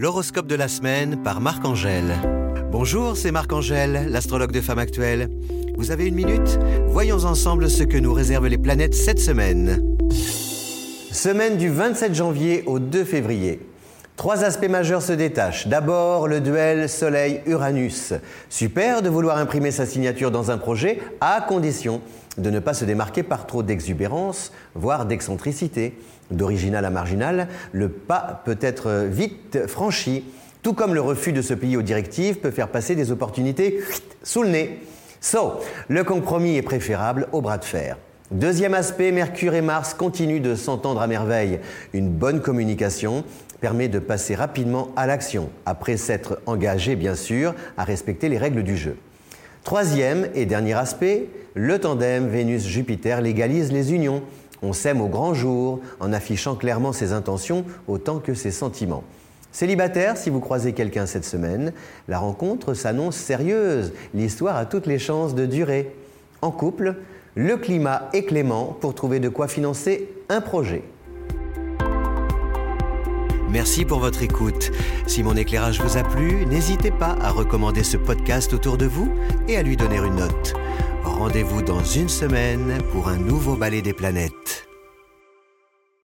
L'horoscope de la semaine par Marc-Angèle. Bonjour, c'est Marc-Angèle, l'astrologue de Femme Actuelle. Vous avez une minute? Voyons ensemble ce que nous réservent les planètes cette semaine. Semaine du 27 janvier au 2 février. Trois aspects majeurs se détachent. D'abord, le duel Soleil-Uranus. Super de vouloir imprimer sa signature dans un projet, à condition de ne pas se démarquer par trop d'exubérance, voire d'excentricité. D'original à marginal, le pas peut être vite franchi, tout comme le refus de se plier aux directives peut faire passer des opportunités sous le nez. So, le compromis est préférable au bras de fer. Deuxième aspect, Mercure et Mars continuent de s'entendre à merveille. Une bonne communication permet de passer rapidement à l'action, après s'être engagé bien sûr à respecter les règles du jeu. Troisième et dernier aspect, le tandem Vénus-Jupiter légalise les unions. On s'aime au grand jour en affichant clairement ses intentions autant que ses sentiments. Célibataire, si vous croisez quelqu'un cette semaine, la rencontre s'annonce sérieuse. L'histoire a toutes les chances de durer. En couple, le climat est clément pour trouver de quoi financer un projet. Merci pour votre écoute. Si mon éclairage vous a plu, n'hésitez pas à recommander ce podcast autour de vous et à lui donner une note. Rendez-vous dans une semaine pour un nouveau balai des planètes.